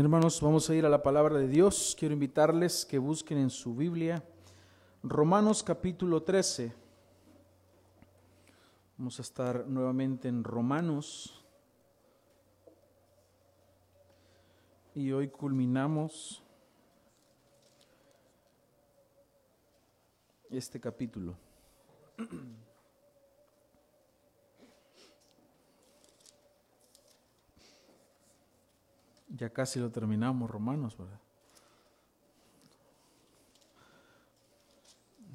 Hermanos, vamos a ir a la palabra de Dios. Quiero invitarles que busquen en su Biblia Romanos capítulo 13. Vamos a estar nuevamente en Romanos. Y hoy culminamos este capítulo. Ya casi lo terminamos, Romanos, ¿verdad?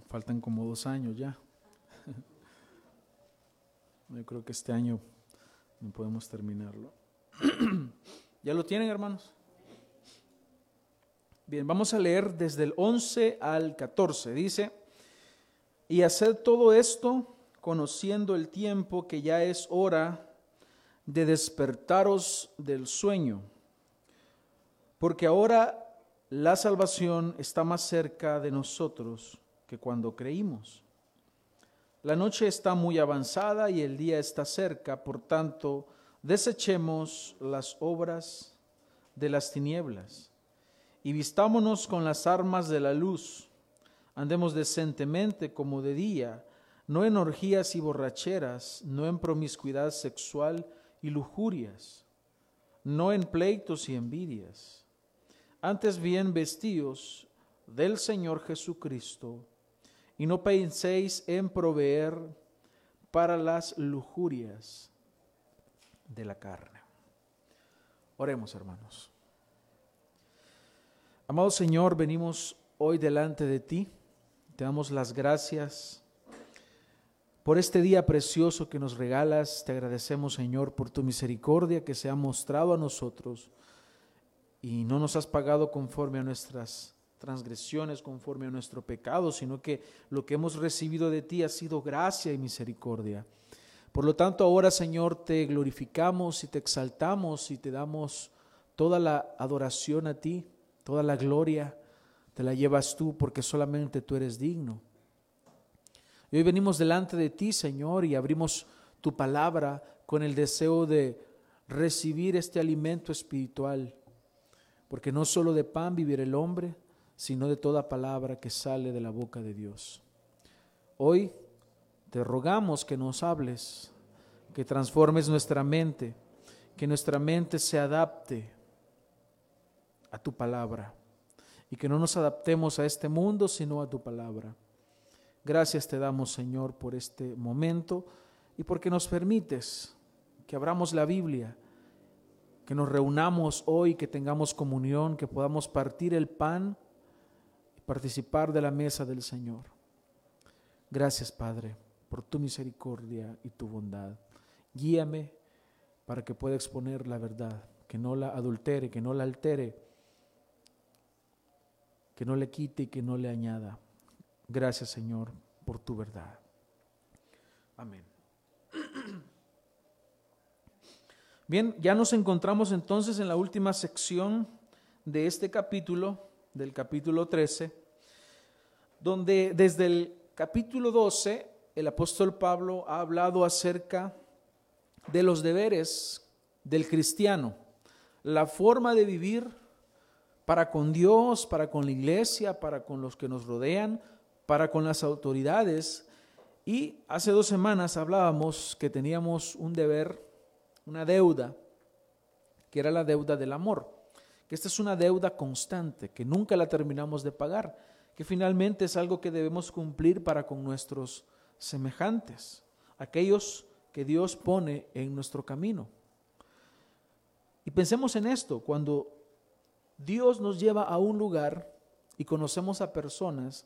Faltan como dos años ya. Yo creo que este año no podemos terminarlo. ¿Ya lo tienen, hermanos? Bien, vamos a leer desde el 11 al 14. Dice, y hacer todo esto conociendo el tiempo que ya es hora de despertaros del sueño porque ahora la salvación está más cerca de nosotros que cuando creímos. La noche está muy avanzada y el día está cerca, por tanto, desechemos las obras de las tinieblas y vistámonos con las armas de la luz. Andemos decentemente como de día, no en orgías y borracheras, no en promiscuidad sexual y lujurias, no en pleitos y envidias antes bien vestidos del Señor Jesucristo, y no penséis en proveer para las lujurias de la carne. Oremos, hermanos. Amado Señor, venimos hoy delante de ti, te damos las gracias por este día precioso que nos regalas, te agradecemos, Señor, por tu misericordia que se ha mostrado a nosotros y no nos has pagado conforme a nuestras transgresiones, conforme a nuestro pecado, sino que lo que hemos recibido de ti ha sido gracia y misericordia. Por lo tanto, ahora, Señor, te glorificamos y te exaltamos y te damos toda la adoración a ti, toda la gloria, te la llevas tú porque solamente tú eres digno. Y hoy venimos delante de ti, Señor, y abrimos tu palabra con el deseo de recibir este alimento espiritual porque no solo de pan vivirá el hombre, sino de toda palabra que sale de la boca de Dios. Hoy te rogamos que nos hables, que transformes nuestra mente, que nuestra mente se adapte a tu palabra y que no nos adaptemos a este mundo, sino a tu palabra. Gracias te damos, Señor, por este momento y porque nos permites que abramos la Biblia que nos reunamos hoy, que tengamos comunión, que podamos partir el pan y participar de la mesa del Señor. Gracias, Padre, por tu misericordia y tu bondad. Guíame para que pueda exponer la verdad, que no la adultere, que no la altere, que no le quite y que no le añada. Gracias, Señor, por tu verdad. Amén. Bien, ya nos encontramos entonces en la última sección de este capítulo, del capítulo 13, donde desde el capítulo 12 el apóstol Pablo ha hablado acerca de los deberes del cristiano, la forma de vivir para con Dios, para con la iglesia, para con los que nos rodean, para con las autoridades. Y hace dos semanas hablábamos que teníamos un deber una deuda, que era la deuda del amor, que esta es una deuda constante, que nunca la terminamos de pagar, que finalmente es algo que debemos cumplir para con nuestros semejantes, aquellos que Dios pone en nuestro camino. Y pensemos en esto, cuando Dios nos lleva a un lugar y conocemos a personas,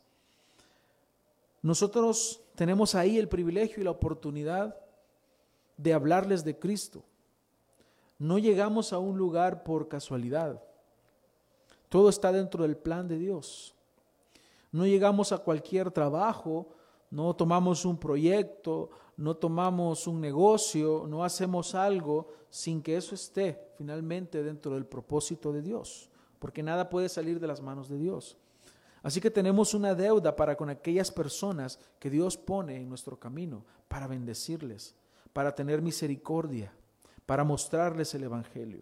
nosotros tenemos ahí el privilegio y la oportunidad de hablarles de Cristo. No llegamos a un lugar por casualidad. Todo está dentro del plan de Dios. No llegamos a cualquier trabajo, no tomamos un proyecto, no tomamos un negocio, no hacemos algo sin que eso esté finalmente dentro del propósito de Dios, porque nada puede salir de las manos de Dios. Así que tenemos una deuda para con aquellas personas que Dios pone en nuestro camino, para bendecirles, para tener misericordia, para mostrarles el Evangelio.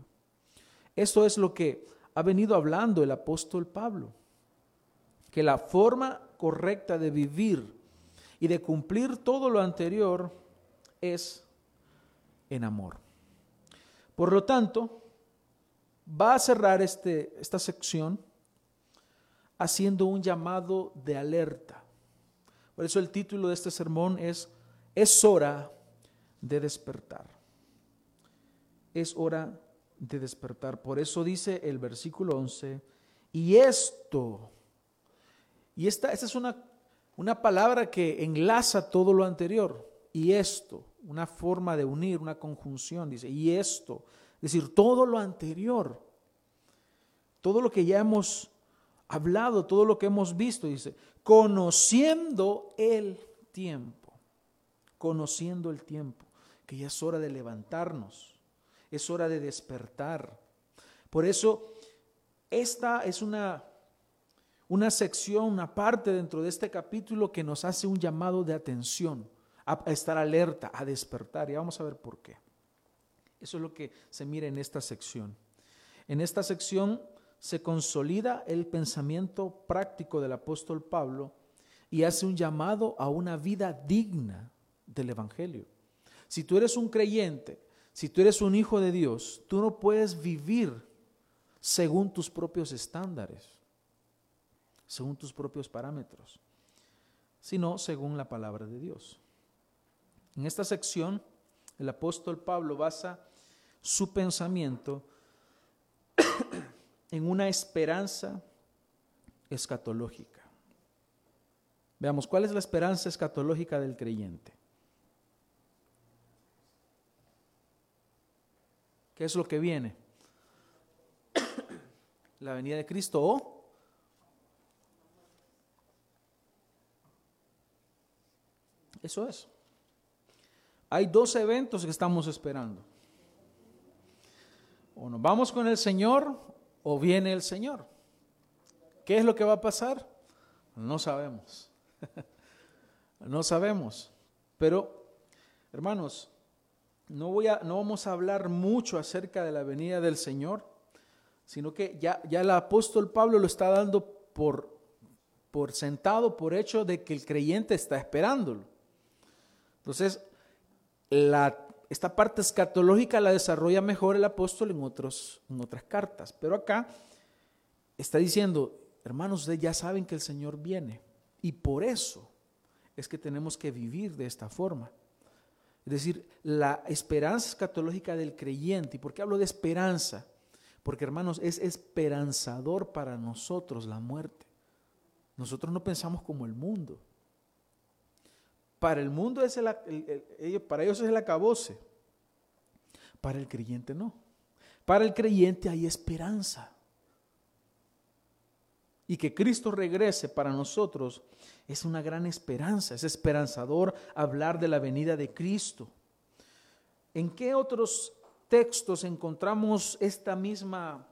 Esto es lo que ha venido hablando el apóstol Pablo, que la forma correcta de vivir y de cumplir todo lo anterior es en amor. Por lo tanto, va a cerrar este, esta sección haciendo un llamado de alerta. Por eso el título de este sermón es Es hora de despertar. Es hora de despertar. Por eso dice el versículo 11, y esto, y esta, esta es una, una palabra que enlaza todo lo anterior, y esto, una forma de unir, una conjunción, dice, y esto, es decir, todo lo anterior, todo lo que ya hemos hablado, todo lo que hemos visto, dice, conociendo el tiempo, conociendo el tiempo, que ya es hora de levantarnos, es hora de despertar. Por eso, esta es una, una sección, una parte dentro de este capítulo que nos hace un llamado de atención, a, estar alerta, a despertar. Y vamos a ver por qué. Eso es lo que se mira en esta sección. En esta sección se consolida el pensamiento práctico del apóstol Pablo y hace un llamado a una vida digna del Evangelio. Si tú eres un creyente, si tú eres un hijo de Dios, tú no puedes vivir según tus propios estándares, según tus propios parámetros, sino según la palabra de Dios. En esta sección, el apóstol Pablo basa su pensamiento en una esperanza escatológica. Veamos, ¿cuál es la esperanza escatológica del creyente? ¿Qué es lo que viene? La venida de Cristo o Eso es. Hay dos eventos que estamos esperando. O nos vamos con el Señor o viene el Señor. ¿Qué es lo que va a pasar? No sabemos. no sabemos. Pero, hermanos, no, voy a, no vamos a hablar mucho acerca de la venida del Señor, sino que ya, ya el apóstol Pablo lo está dando por, por sentado, por hecho de que el creyente está esperándolo. Entonces, la esta parte escatológica la desarrolla mejor el apóstol en, otros, en otras cartas. Pero acá está diciendo, hermanos, ustedes ya saben que el Señor viene. Y por eso es que tenemos que vivir de esta forma. Es decir, la esperanza escatológica del creyente. ¿Y por qué hablo de esperanza? Porque, hermanos, es esperanzador para nosotros la muerte. Nosotros no pensamos como el mundo. Para el mundo es el, para ellos es el acabose. Para el creyente no. Para el creyente hay esperanza. Y que Cristo regrese para nosotros es una gran esperanza, es esperanzador hablar de la venida de Cristo. ¿En qué otros textos encontramos esta misma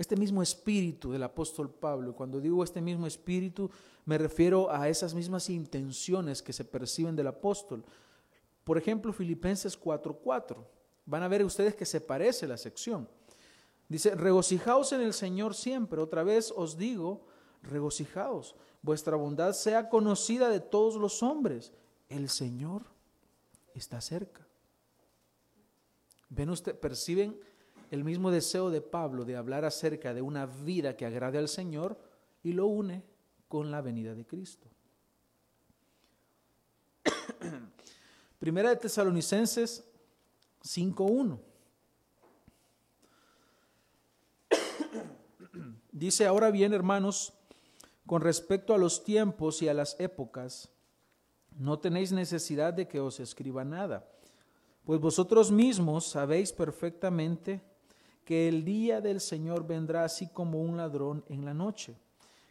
este mismo espíritu del apóstol Pablo. Cuando digo este mismo espíritu, me refiero a esas mismas intenciones que se perciben del apóstol. Por ejemplo, Filipenses 4:4. Van a ver ustedes que se parece la sección. Dice, regocijaos en el Señor siempre. Otra vez os digo, regocijaos. Vuestra bondad sea conocida de todos los hombres. El Señor está cerca. ¿Ven ustedes, perciben el mismo deseo de Pablo de hablar acerca de una vida que agrade al Señor y lo une con la venida de Cristo. Primera de Tesalonicenses 5.1. Dice, ahora bien, hermanos, con respecto a los tiempos y a las épocas, no tenéis necesidad de que os escriba nada, pues vosotros mismos sabéis perfectamente que el día del Señor vendrá así como un ladrón en la noche,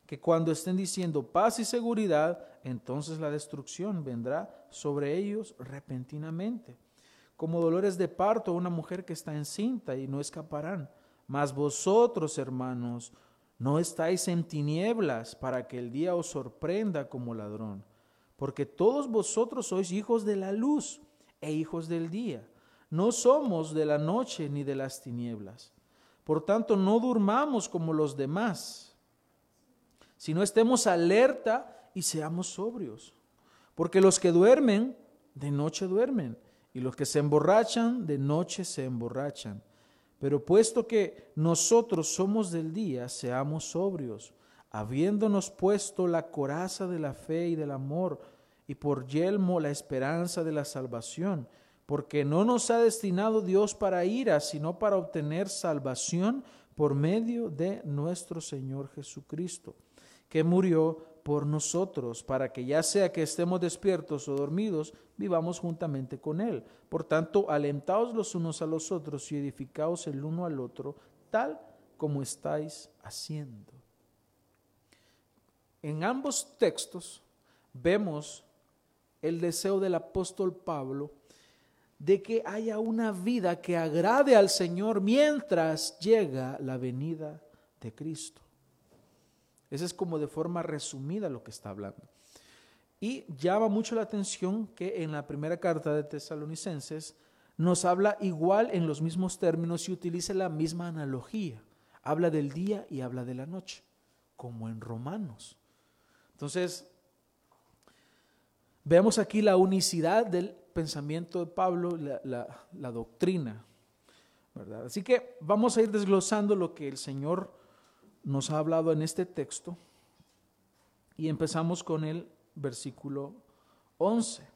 que cuando estén diciendo paz y seguridad, entonces la destrucción vendrá sobre ellos repentinamente, como dolores de parto a una mujer que está encinta y no escaparán. Mas vosotros, hermanos, no estáis en tinieblas para que el día os sorprenda como ladrón, porque todos vosotros sois hijos de la luz e hijos del día. No somos de la noche ni de las tinieblas. Por tanto, no durmamos como los demás, sino estemos alerta y seamos sobrios. Porque los que duermen, de noche duermen, y los que se emborrachan, de noche se emborrachan. Pero puesto que nosotros somos del día, seamos sobrios, habiéndonos puesto la coraza de la fe y del amor, y por yelmo la esperanza de la salvación porque no nos ha destinado Dios para ira, sino para obtener salvación por medio de nuestro Señor Jesucristo, que murió por nosotros, para que ya sea que estemos despiertos o dormidos, vivamos juntamente con Él. Por tanto, alentaos los unos a los otros y edificaos el uno al otro, tal como estáis haciendo. En ambos textos vemos el deseo del apóstol Pablo de que haya una vida que agrade al Señor mientras llega la venida de Cristo. Ese es como de forma resumida lo que está hablando. Y llama mucho la atención que en la primera carta de Tesalonicenses nos habla igual en los mismos términos y utiliza la misma analogía. Habla del día y habla de la noche, como en Romanos. Entonces, vemos aquí la unicidad del pensamiento de Pablo, la, doctrina. ¿verdad? Así que vamos a ir desglosando lo que el Señor nos ha hablado en este texto y empezamos con el versículo 11.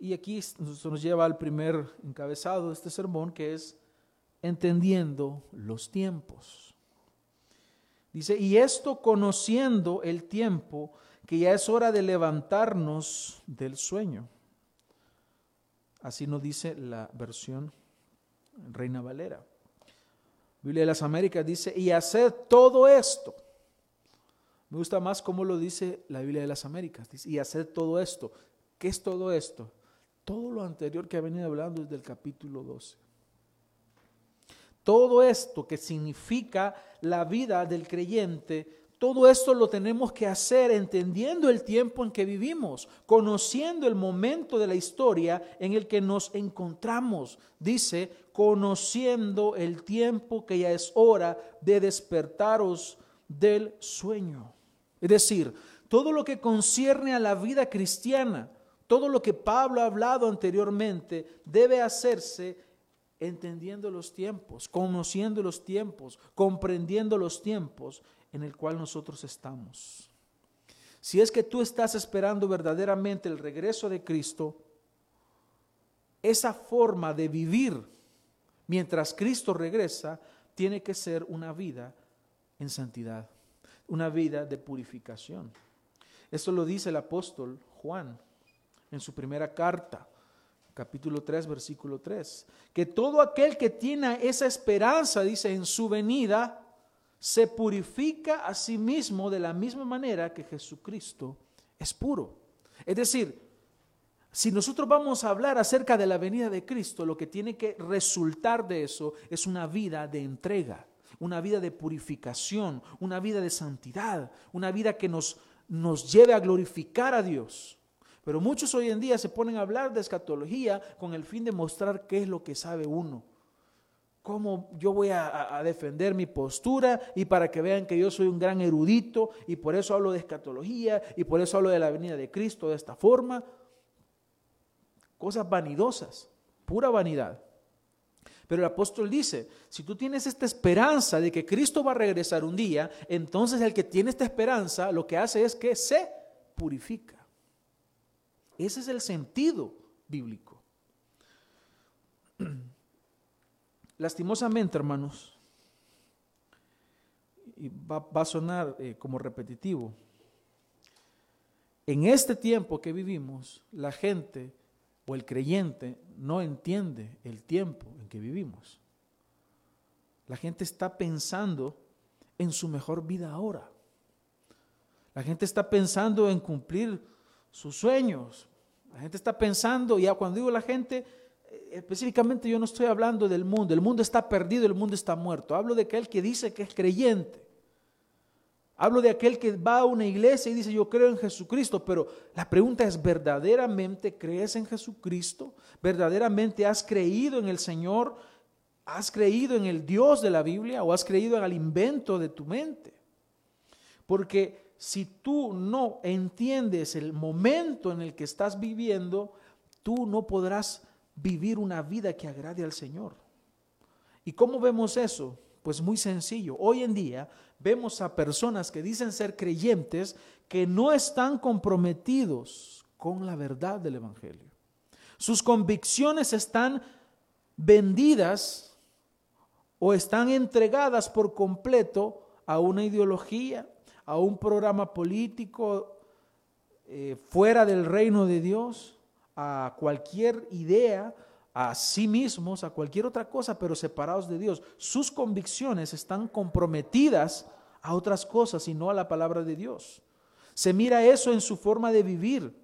Y aquí nos lleva al primer encabezado de este sermón que es entendiendo los tiempos. Dice, y esto conociendo el tiempo, que ya es hora de levantarnos del sueño. Así nos dice la versión Reina Valera. Biblia de las Américas dice, y hacer todo esto. Me gusta más cómo lo dice la Biblia de las Américas. Dice, y hacer todo esto. ¿Qué es todo esto? Todo lo anterior que ha venido hablando desde el capítulo 12. Todo esto que significa la vida del creyente todo esto lo tenemos que hacer entendiendo el tiempo en que vivimos, conociendo el momento de la historia en el que nos encontramos. Dice, conociendo el tiempo que ya es hora de despertaros del sueño. Es decir, todo lo que concierne a la vida cristiana, todo lo que Pablo ha hablado anteriormente, debe hacerse entendiendo los tiempos, conociendo los tiempos, comprendiendo los tiempos en el cual nosotros estamos. Si es que tú estás esperando verdaderamente el regreso de Cristo, esa forma de vivir mientras Cristo regresa tiene que ser una vida en santidad, una vida de purificación. Esto lo dice el apóstol Juan en su primera carta, capítulo 3, versículo 3, que todo aquel que tiene esa esperanza, dice, en su venida, se purifica a sí mismo de la misma manera que Jesucristo es puro. Es decir, si nosotros vamos a hablar acerca de la venida de Cristo, lo que tiene que resultar de eso es una vida de entrega, una vida de purificación, una vida de santidad, una vida que nos, nos lleve a glorificar a Dios. Pero muchos hoy en día se ponen a hablar de escatología con el fin de mostrar qué es lo que sabe uno cómo yo voy a, defender mi postura y para que vean que yo soy un gran erudito y por eso hablo de escatología y por eso hablo de la venida de Cristo de esta forma. Cosas vanidosas, pura vanidad. Pero el apóstol dice, si tú tienes esta esperanza de que Cristo va a regresar un día, entonces el que tiene esta esperanza lo que hace es que se purifica. Ese es el sentido bíblico. Lastimosamente, hermanos, y va, a sonar eh, como repetitivo, en este tiempo que vivimos, la gente o el creyente no entiende el tiempo en que vivimos. La gente está pensando en su mejor vida ahora. La gente está pensando en cumplir sus sueños. La gente está pensando, ya cuando digo la gente, específicamente yo no estoy hablando del mundo, el mundo está perdido, el mundo está muerto. Hablo de aquel que dice que es creyente. Hablo de aquel que va a una iglesia y dice yo creo en Jesucristo, pero la pregunta es, ¿verdaderamente crees en Jesucristo? ¿Verdaderamente has creído en el Señor ¿Has creído en el Dios de la Biblia o has creído en el invento de tu mente? Porque si tú no entiendes el momento en el que estás viviendo, tú no podrás vivir una vida que agrade al Señor. ¿Y cómo vemos eso? Pues muy sencillo. Hoy en día vemos a personas que dicen ser creyentes que no están comprometidos con la verdad del Evangelio. Sus convicciones están vendidas o están entregadas por completo a una ideología, a un programa político eh, fuera del reino de Dios, a cualquier idea, a sí mismos, a cualquier otra cosa, pero separados de Dios. Sus convicciones están comprometidas a otras cosas y no a la palabra de Dios. Se mira eso en su forma de vivir.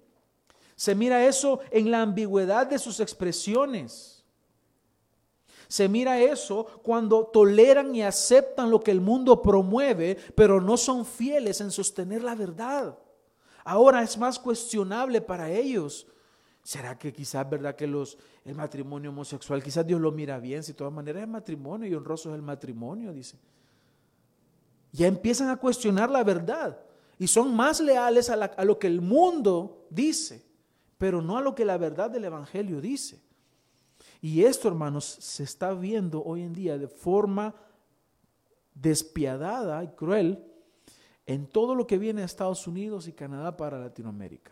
Se mira eso en la ambigüedad de sus expresiones. Se mira eso cuando toleran y aceptan lo que el mundo promueve, pero no son fieles en sostener la verdad. Ahora es más cuestionable para ellos. ¿Será que quizás verdad que los, el matrimonio homosexual, quizás Dios lo mira bien, si de todas maneras es matrimonio y honroso es el matrimonio, dice? Ya empiezan a cuestionar la verdad y son más leales a, a lo que el mundo dice, pero no a lo que la verdad del Evangelio dice. Y esto, hermanos, se está viendo hoy en día de forma despiadada y cruel en todo lo que viene a Estados Unidos y Canadá para Latinoamérica.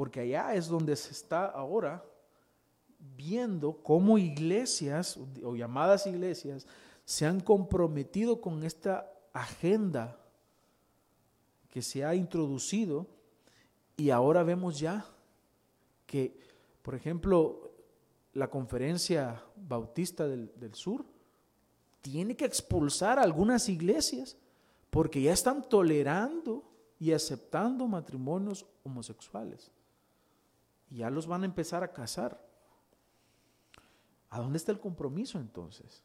Porque allá es donde se está ahora viendo cómo iglesias o llamadas iglesias se han comprometido con esta agenda que se ha introducido y ahora vemos ya que, por ejemplo, la conferencia bautista del, sur tiene que expulsar a algunas iglesias porque ya están tolerando y aceptando matrimonios homosexuales. Y ya los van a empezar a casar. ¿A dónde está el compromiso entonces?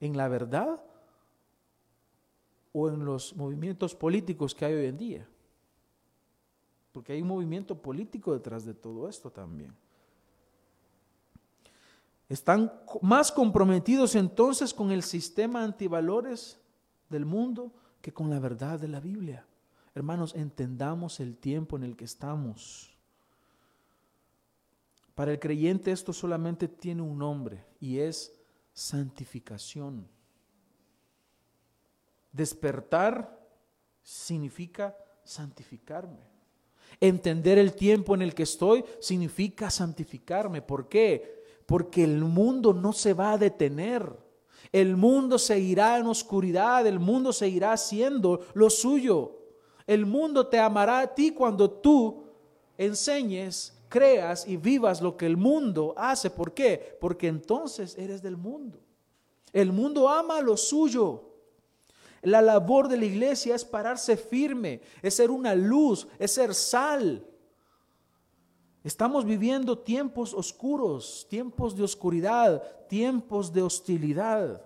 ¿En la verdad o en los movimientos políticos que hay hoy en día? Porque hay un movimiento político detrás de todo esto también. Están más comprometidos entonces con el sistema antivalores del mundo que con la verdad de la Biblia. Hermanos, entendamos el tiempo en el que estamos. Para el creyente esto solamente tiene un nombre y es santificación. Despertar significa santificarme. Entender el tiempo en el que estoy significa santificarme. ¿Por qué? porque el mundo no se va a detener. El mundo seguirá en oscuridad, el mundo seguirá haciendo lo suyo. El mundo te amará a ti cuando tú enseñes, creas y vivas lo que el mundo hace. ¿Por qué? Porque entonces eres del mundo. El mundo ama lo suyo. La labor de la iglesia es pararse firme, es ser una luz, es ser sal. Estamos viviendo tiempos oscuros, tiempos de oscuridad, tiempos de hostilidad.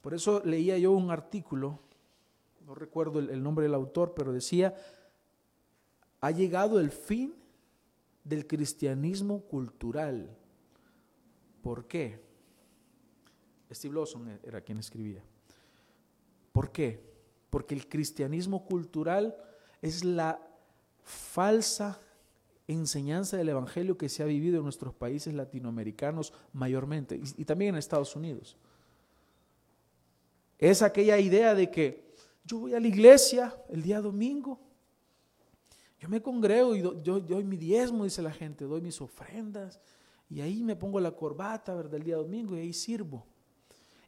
Por eso leía yo un artículo, no recuerdo el, nombre del autor, pero decía, ha llegado el fin del cristianismo cultural. ¿Por qué? Steve Lawson era quien escribía. ¿Por qué? Porque el cristianismo cultural es la falsa enseñanza del Evangelio que se ha vivido en nuestros países latinoamericanos mayormente y, también en Estados Unidos. Es aquella idea de que yo voy a la iglesia el día domingo, yo me congrego y yo doy mi diezmo, dice la gente, doy mis ofrendas y ahí me pongo la corbata ¿verdad? el día domingo y ahí sirvo.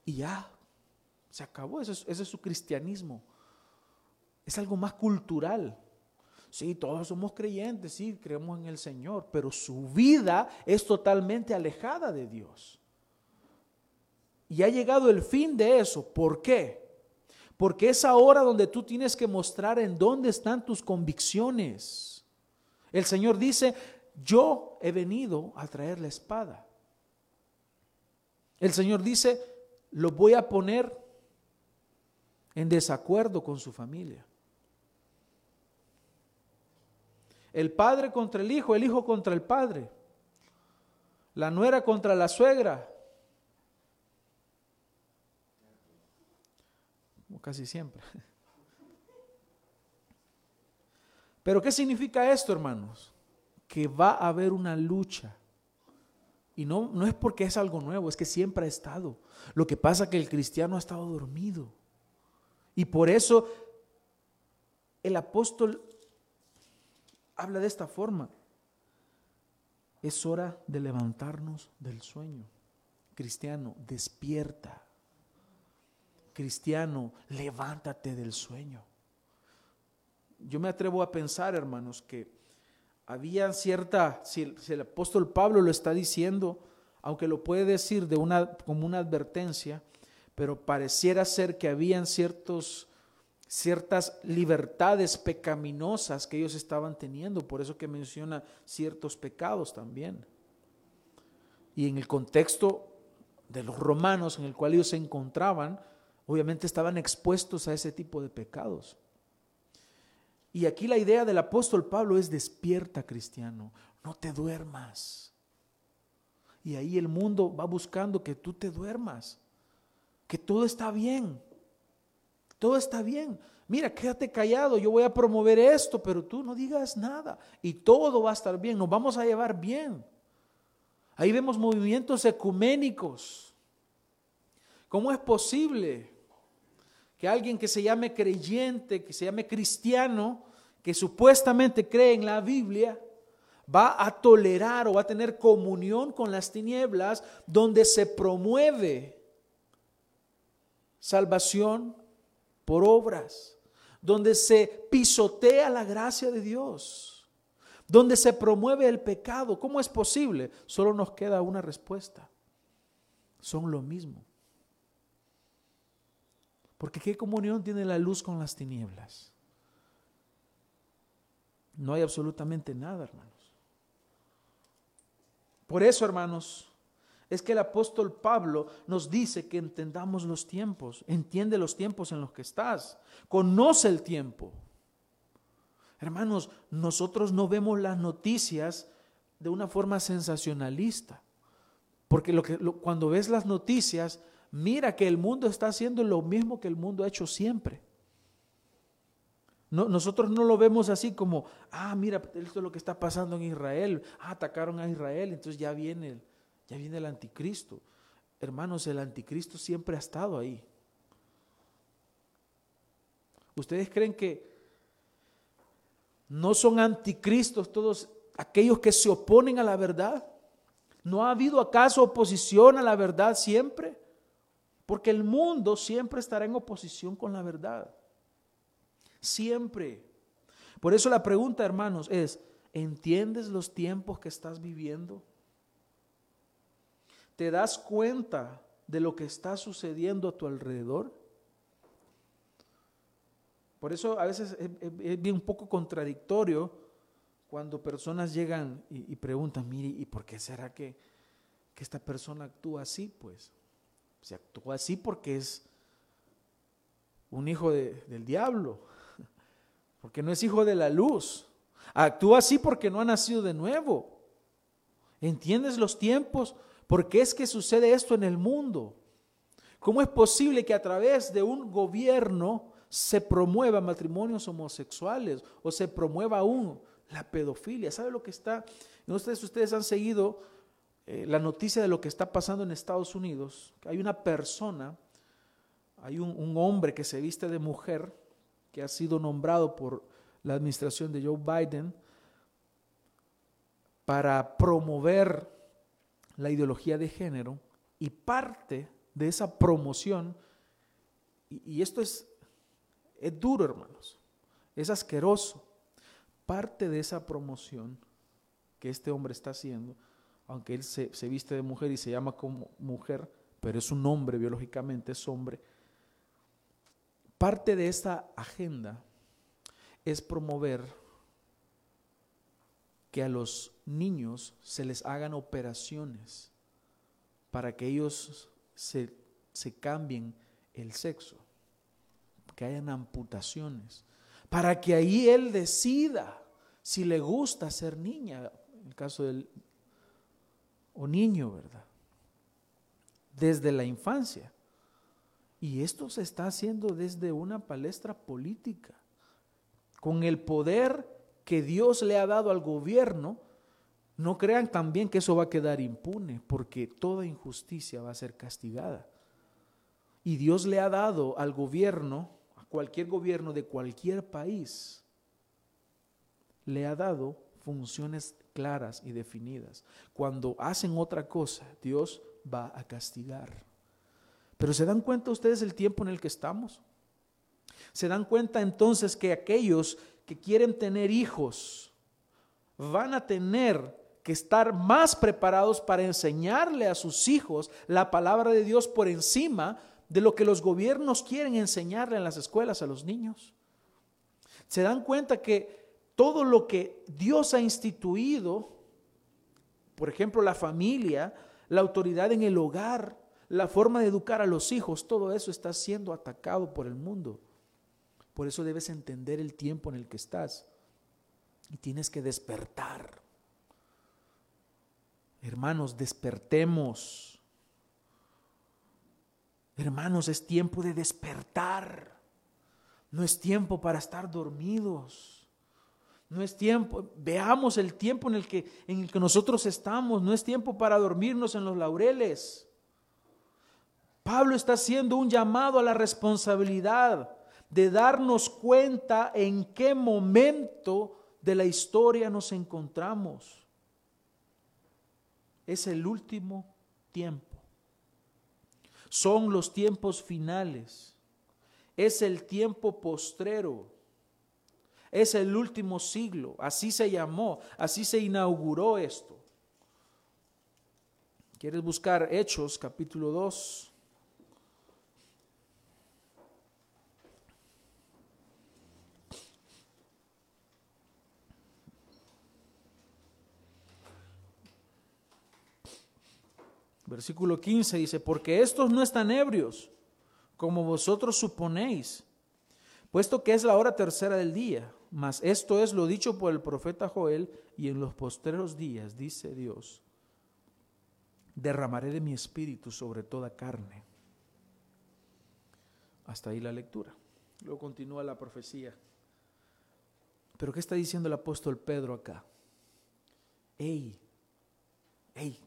Y ya, se acabó, ese es su cristianismo. Es algo más cultural. Sí, todos somos creyentes, sí, creemos en el Señor, pero su vida es totalmente alejada de Dios. Y ha llegado el fin de eso. ¿Por qué? Porque es ahora donde tú tienes que mostrar en dónde están tus convicciones. El Señor dice, yo he venido a traer la espada. El Señor dice, lo voy a poner en desacuerdo con su familia. El padre contra el hijo, el hijo contra el padre. La nuera contra la suegra. Casi siempre. Pero ¿qué significa esto, hermanos? Que va a haber una lucha. Y no, no es porque es algo nuevo, es que siempre ha estado. Lo que pasa es que el cristiano ha estado dormido. Y por eso el apóstol habla de esta forma. Es hora de levantarnos del sueño. Cristiano, despierta. Cristiano, levántate del sueño. Yo me atrevo a pensar, hermanos, que había cierta, si el, apóstol Pablo lo está diciendo, aunque lo puede decir de una, como una advertencia, pero pareciera ser que habían ciertos, ciertas libertades pecaminosas que ellos estaban teniendo, por eso que menciona ciertos pecados también. Y en el contexto de los romanos en el cual ellos se encontraban, obviamente estaban expuestos a ese tipo de pecados. Y aquí la idea del apóstol Pablo es despierta cristiano, no te duermas. Y ahí el mundo va buscando que tú te duermas, que todo está bien, todo está bien. Mira, quédate callado, yo voy a promover esto, pero tú no digas nada y todo va a estar bien, nos vamos a llevar bien. Ahí vemos movimientos ecuménicos. ¿Cómo es posible que alguien que se llame creyente, que se llame cristiano, que supuestamente cree en la Biblia, va a tolerar o va a tener comunión con las tinieblas donde se promueve salvación por obras, donde se pisotea la gracia de Dios, donde se promueve el pecado. ¿Cómo es posible? Solo nos queda una respuesta. Son lo mismo. Porque ¿qué comunión tiene la luz con las tinieblas? No hay absolutamente nada, hermanos. Por eso, hermanos, es que el apóstol Pablo nos dice que entendamos los tiempos, entiende los tiempos en los que estás, conoce el tiempo. Hermanos, nosotros no vemos las noticias de una forma sensacionalista, porque lo que, cuando ves las noticias mira que el mundo está haciendo lo mismo que el mundo ha hecho siempre. No, nosotros no lo vemos así como, ah, mira, esto es lo que está pasando en Israel, ah, atacaron a Israel, entonces ya viene, ya viene el anticristo. Hermanos, el anticristo siempre ha estado ahí. ¿Ustedes creen que no son anticristos todos aquellos que se oponen a la verdad? ¿No ha habido acaso oposición a la verdad siempre? Porque el mundo siempre estará en oposición con la verdad. Siempre. Por eso la pregunta, hermanos, es, ¿entiendes los tiempos que estás viviendo? ¿Te das cuenta de lo que está sucediendo a tu alrededor? Por eso a veces es, bien un poco contradictorio cuando personas llegan y, preguntan, mire, ¿y por qué será que, que esta persona actúa así? Pues se actúa así porque es un hijo del diablo, porque no es hijo de la luz. Actúa así porque no ha nacido de nuevo. ¿Entiendes los tiempos? ¿Por qué es que sucede esto en el mundo? ¿Cómo es posible que a través de un gobierno se promueva matrimonios homosexuales o se promueva aún la pedofilia? ¿Sabe lo que está? No si ustedes han seguido eh, la noticia de lo que está pasando en Estados Unidos. Hay una persona, hay un, hombre que se viste de mujer, que ha sido nombrado por la administración de Joe Biden para promover la ideología de género y parte de esa promoción, y, y esto es, es duro hermanos, es asqueroso, parte de esa promoción que este hombre está haciendo aunque él se, viste de mujer y se llama como mujer, pero es un hombre biológicamente, es hombre, parte de esta agenda es promover que a los niños se les hagan operaciones para que ellos se, se cambien el sexo, que hayan amputaciones, para que ahí él decida si le gusta ser niña, en el caso del, o niño, ¿verdad? Desde la infancia. Y esto se está haciendo desde una palestra política, con el poder que Dios le ha dado al gobierno. No crean también que eso va a quedar impune, porque toda injusticia va a ser castigada. Y Dios le ha dado al gobierno, a cualquier gobierno de cualquier país, le ha dado funciones claras y definidas. Cuando hacen otra cosa, Dios va a castigar. Pero ¿se dan cuenta ustedes el tiempo en el que estamos? ¿Se dan cuenta entonces que aquellos que quieren tener hijos van a tener que estar más preparados para enseñarle a sus hijos la palabra de Dios por encima de lo que los gobiernos quieren enseñarle en las escuelas a los niños. Se dan cuenta que todo lo que Dios ha instituido, por ejemplo, la familia, la autoridad en el hogar, la forma de educar a los hijos, todo eso está siendo atacado por el mundo. Por eso debes entender el tiempo en el que estás y tienes que despertar. Hermanos, despertemos. Hermanos, es tiempo de despertar. No es tiempo para estar dormidos. No es tiempo, veamos el tiempo en el que en el que nosotros estamos, no es tiempo para dormirnos en los laureles. Pablo está haciendo un llamado a la responsabilidad de darnos cuenta en qué momento de la historia nos encontramos. Es el último tiempo son los tiempos finales, es el tiempo postrero, es el último siglo, así se llamó, así se inauguró esto. ¿Quieres buscar Hechos capítulo 2? Versículo 15 dice, porque estos no están ebrios, como vosotros suponéis, puesto que es la hora tercera del día. Mas esto es lo dicho por el profeta Joel, y en los postreros días, dice Dios, derramaré de mi espíritu sobre toda carne. Hasta ahí la lectura. Luego continúa la profecía. Pero ¿qué está diciendo el apóstol Pedro acá? Ey, ey,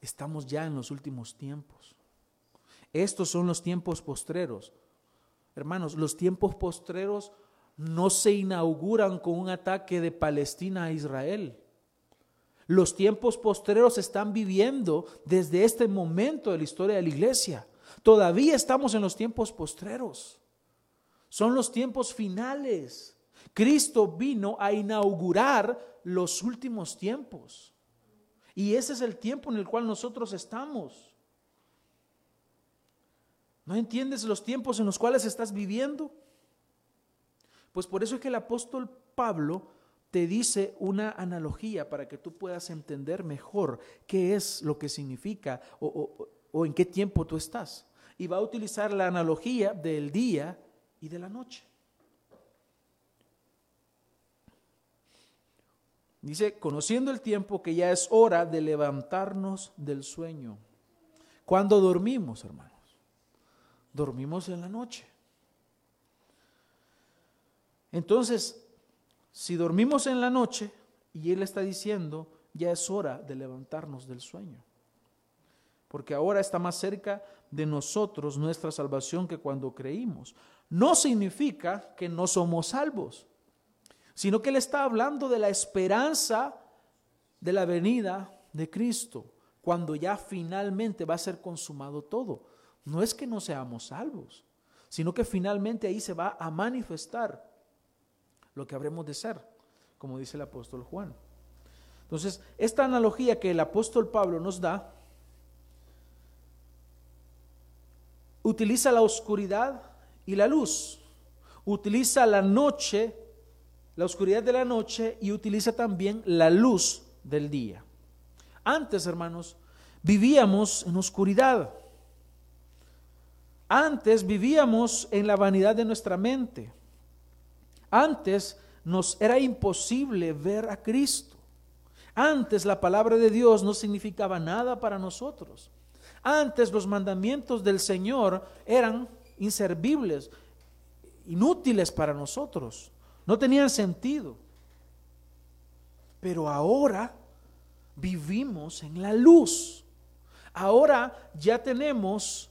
estamos ya en los últimos tiempos. Estos son los tiempos postreros. Hermanos, los tiempos postreros no se inauguran con un ataque de Palestina a Israel. Los tiempos postreros se están viviendo desde este momento de la historia de la iglesia. Todavía estamos en los tiempos postreros. Son los tiempos finales. Cristo vino a inaugurar los últimos tiempos. Y ese es el tiempo en el cual nosotros estamos. ¿No entiendes los tiempos en los cuales estás viviendo? Pues por eso es que el apóstol Pablo te dice una analogía para que tú puedas entender mejor qué es lo que significa o, o en qué tiempo tú estás. Y va a utilizar la analogía del día y de la noche. Dice, conociendo el tiempo que ya es hora de levantarnos del sueño. Cuando dormimos, hermanos? Dormimos en la noche. Entonces, si dormimos en la noche, y Él está diciendo, ya es hora de levantarnos del sueño. Porque ahora está más cerca de nosotros nuestra salvación que cuando creímos. No significa que no somos salvos sino que él está hablando de la esperanza de la venida de Cristo, cuando ya finalmente va a ser consumado todo. No es que no seamos salvos, sino que finalmente ahí se va a manifestar lo que habremos de ser, como dice el apóstol Juan. Entonces, esta analogía que el apóstol Pablo nos da, utiliza la oscuridad y la luz, utiliza la noche la oscuridad de la noche y utiliza también la luz del día. Antes, hermanos, vivíamos en oscuridad. Antes vivíamos en la vanidad de nuestra mente. Antes nos era imposible ver a Cristo. Antes la palabra de Dios no significaba nada para nosotros. Antes los mandamientos del Señor eran inservibles, inútiles para nosotros. No tenían sentido. Pero ahora vivimos en la luz. Ahora ya tenemos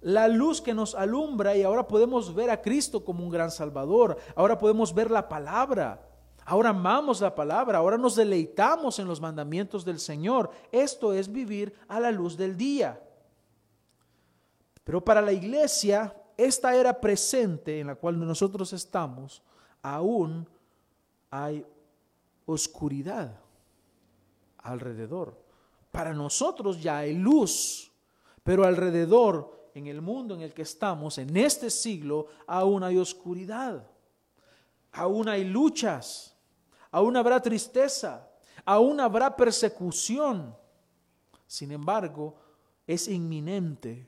la luz que nos alumbra y ahora podemos ver a Cristo como un gran Salvador. Ahora podemos ver la palabra. Ahora amamos la palabra, ahora nos deleitamos en los mandamientos del Señor. Esto es vivir a la luz del día. Pero para la iglesia, esta era presente en la cual nosotros estamos, aún hay oscuridad alrededor. Para nosotros ya hay luz, pero alrededor, en el mundo en el que estamos, en este siglo, aún hay oscuridad, aún hay luchas, aún habrá tristeza, aún habrá persecución. Sin embargo, es inminente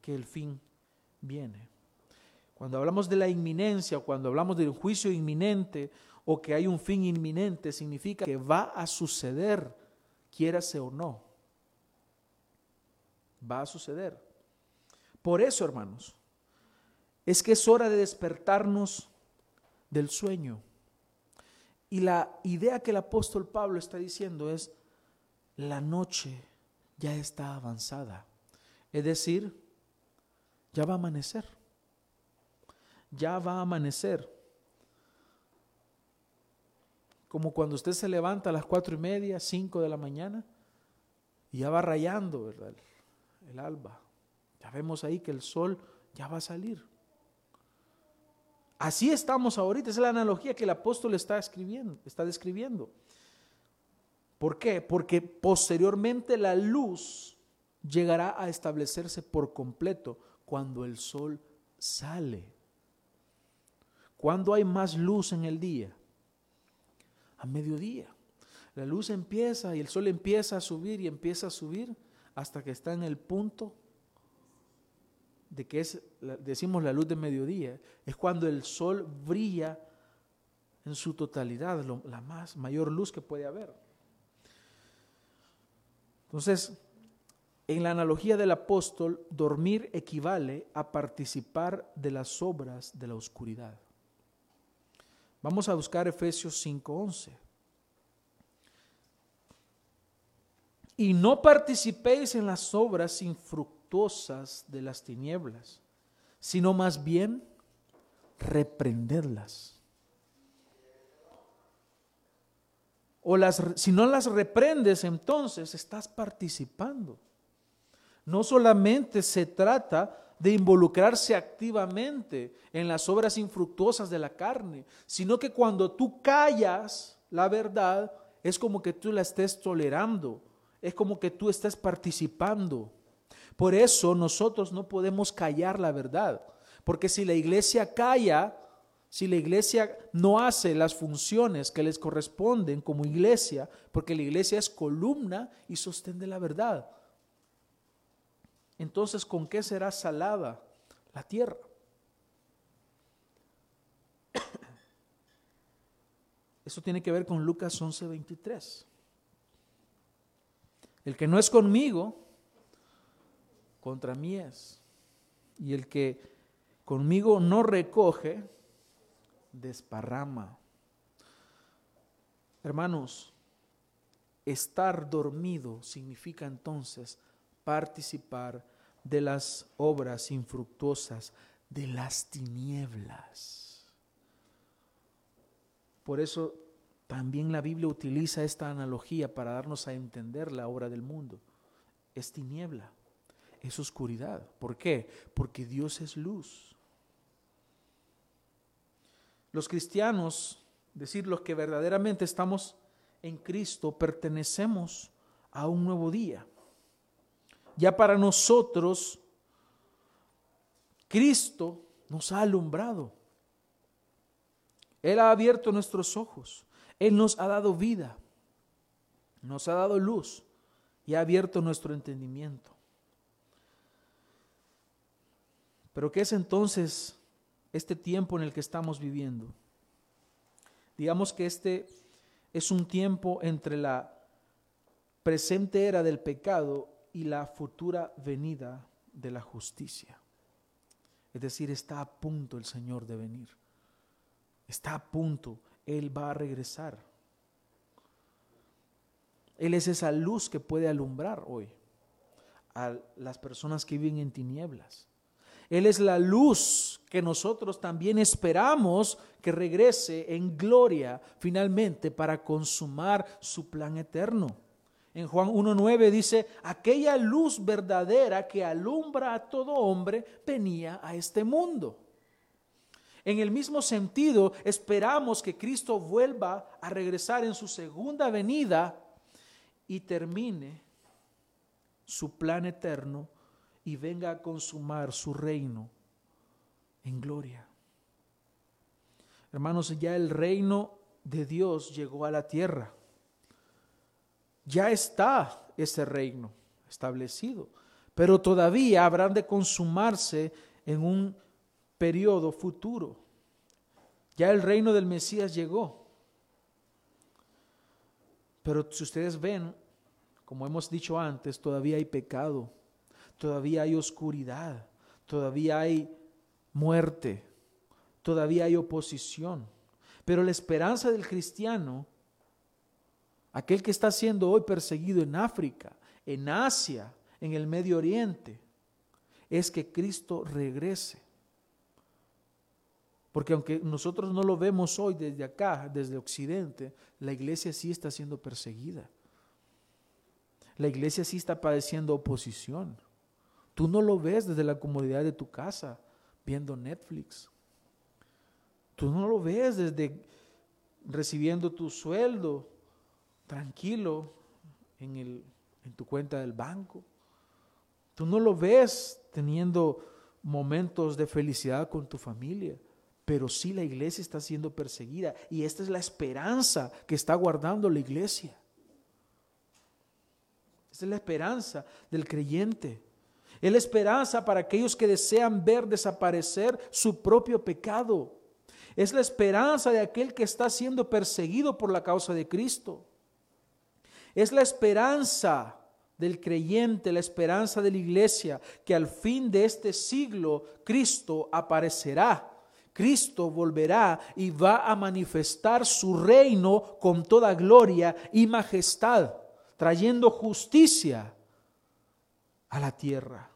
que el fin viene. Cuando hablamos de la inminencia, cuando hablamos del juicio inminente o que hay un fin inminente, significa que va a suceder, quiérase o no. Va a suceder. Por eso, hermanos, es que es hora de despertarnos del sueño. Y la idea que el apóstol Pablo está diciendo es, la noche ya está avanzada. Es decir, ya va a amanecer. Ya va a amanecer. Como cuando usted se levanta a las cuatro y media, cinco de la mañana, y ya va rayando, ¿verdad? El alba. Ya vemos ahí que el sol ya va a salir. Así estamos ahorita, esa es la analogía que el apóstol está escribiendo, está describiendo. ¿Por qué? Porque posteriormente la luz llegará a establecerse por completo cuando el sol sale. ¿Cuándo hay más luz en el día? A mediodía. La luz empieza y el sol empieza a subir y empieza a subir hasta que está en el punto de que es, decimos la luz de mediodía, es cuando el sol brilla en su totalidad, la más mayor luz que puede haber. Entonces, en la analogía del apóstol, dormir equivale a participar de las obras de la oscuridad. Vamos a buscar Efesios 5:11. Y no participéis en las obras infructuosas de las tinieblas, sino más bien reprenderlas. O las, si no las reprendes, entonces estás participando. No solamente se trata de involucrarse activamente en las obras infructuosas de la carne, sino que cuando tú callas la verdad, es como que tú la estés tolerando, es como que tú estés participando. Por eso nosotros no podemos callar la verdad, porque si la iglesia calla, si la iglesia no hace las funciones que les corresponden como iglesia, porque la iglesia es columna y sostén de la verdad, entonces ¿con qué será salada la tierra? Eso tiene que ver con Lucas 11:23. El que no es conmigo, contra mí es. Y el que conmigo no recoge, desparrama. Hermanos, estar dormido significa entonces participar de las obras infructuosas de las tinieblas. Por eso también la Biblia utiliza esta analogía para darnos a entender la obra del mundo. Es tiniebla, es oscuridad. ¿Por qué? Porque Dios es luz. Los cristianos, decir los que verdaderamente estamos en Cristo, pertenecemos a un nuevo día ya para nosotros, Cristo nos ha alumbrado. Él ha abierto nuestros ojos. Él nos ha dado vida. Nos ha dado luz y ha abierto nuestro entendimiento. Pero ¿qué es entonces este tiempo en el que estamos viviendo? Digamos que este es un tiempo entre la presente era del pecado y la futura venida de la justicia. Es decir, está a punto el Señor de venir. Está a punto. Él va a regresar. Él es esa luz que puede alumbrar hoy a las personas que viven en tinieblas. Él es la luz que nosotros también esperamos que regrese en gloria finalmente para consumar su plan eterno. En Juan 1.9 dice, aquella luz verdadera que alumbra a todo hombre venía a este mundo. En el mismo sentido, esperamos que Cristo vuelva a regresar en su segunda venida y termine su plan eterno y venga a consumar su reino en gloria. Hermanos, ya el reino de Dios llegó a la tierra. Ya está ese reino establecido, pero todavía habrán de consumarse en un periodo futuro. Ya el reino del Mesías llegó. Pero si ustedes ven, como hemos dicho antes, todavía hay pecado, todavía hay oscuridad, todavía hay muerte, todavía hay oposición. Pero la esperanza del cristiano aquel que está siendo hoy perseguido en África, en Asia, en el Medio Oriente, es que Cristo regrese. Porque aunque nosotros no lo vemos hoy desde acá, desde Occidente, la iglesia sí está siendo perseguida. La iglesia sí está padeciendo oposición. Tú no lo ves desde la comodidad de tu casa viendo Netflix. Tú no lo ves desde recibiendo tu sueldo tranquilo en, el, en tu cuenta del banco. Tú no lo ves teniendo momentos de felicidad con tu familia, pero sí la iglesia está siendo perseguida y esta es la esperanza que está guardando la iglesia. Esta es la esperanza del creyente. Es la esperanza para aquellos que desean ver desaparecer su propio pecado. Es la esperanza de aquel que está siendo perseguido por la causa de Cristo. Es la esperanza del creyente, la esperanza de la iglesia, que al fin de este siglo Cristo aparecerá. Cristo volverá y va a manifestar su reino con toda gloria y majestad, trayendo justicia a la tierra.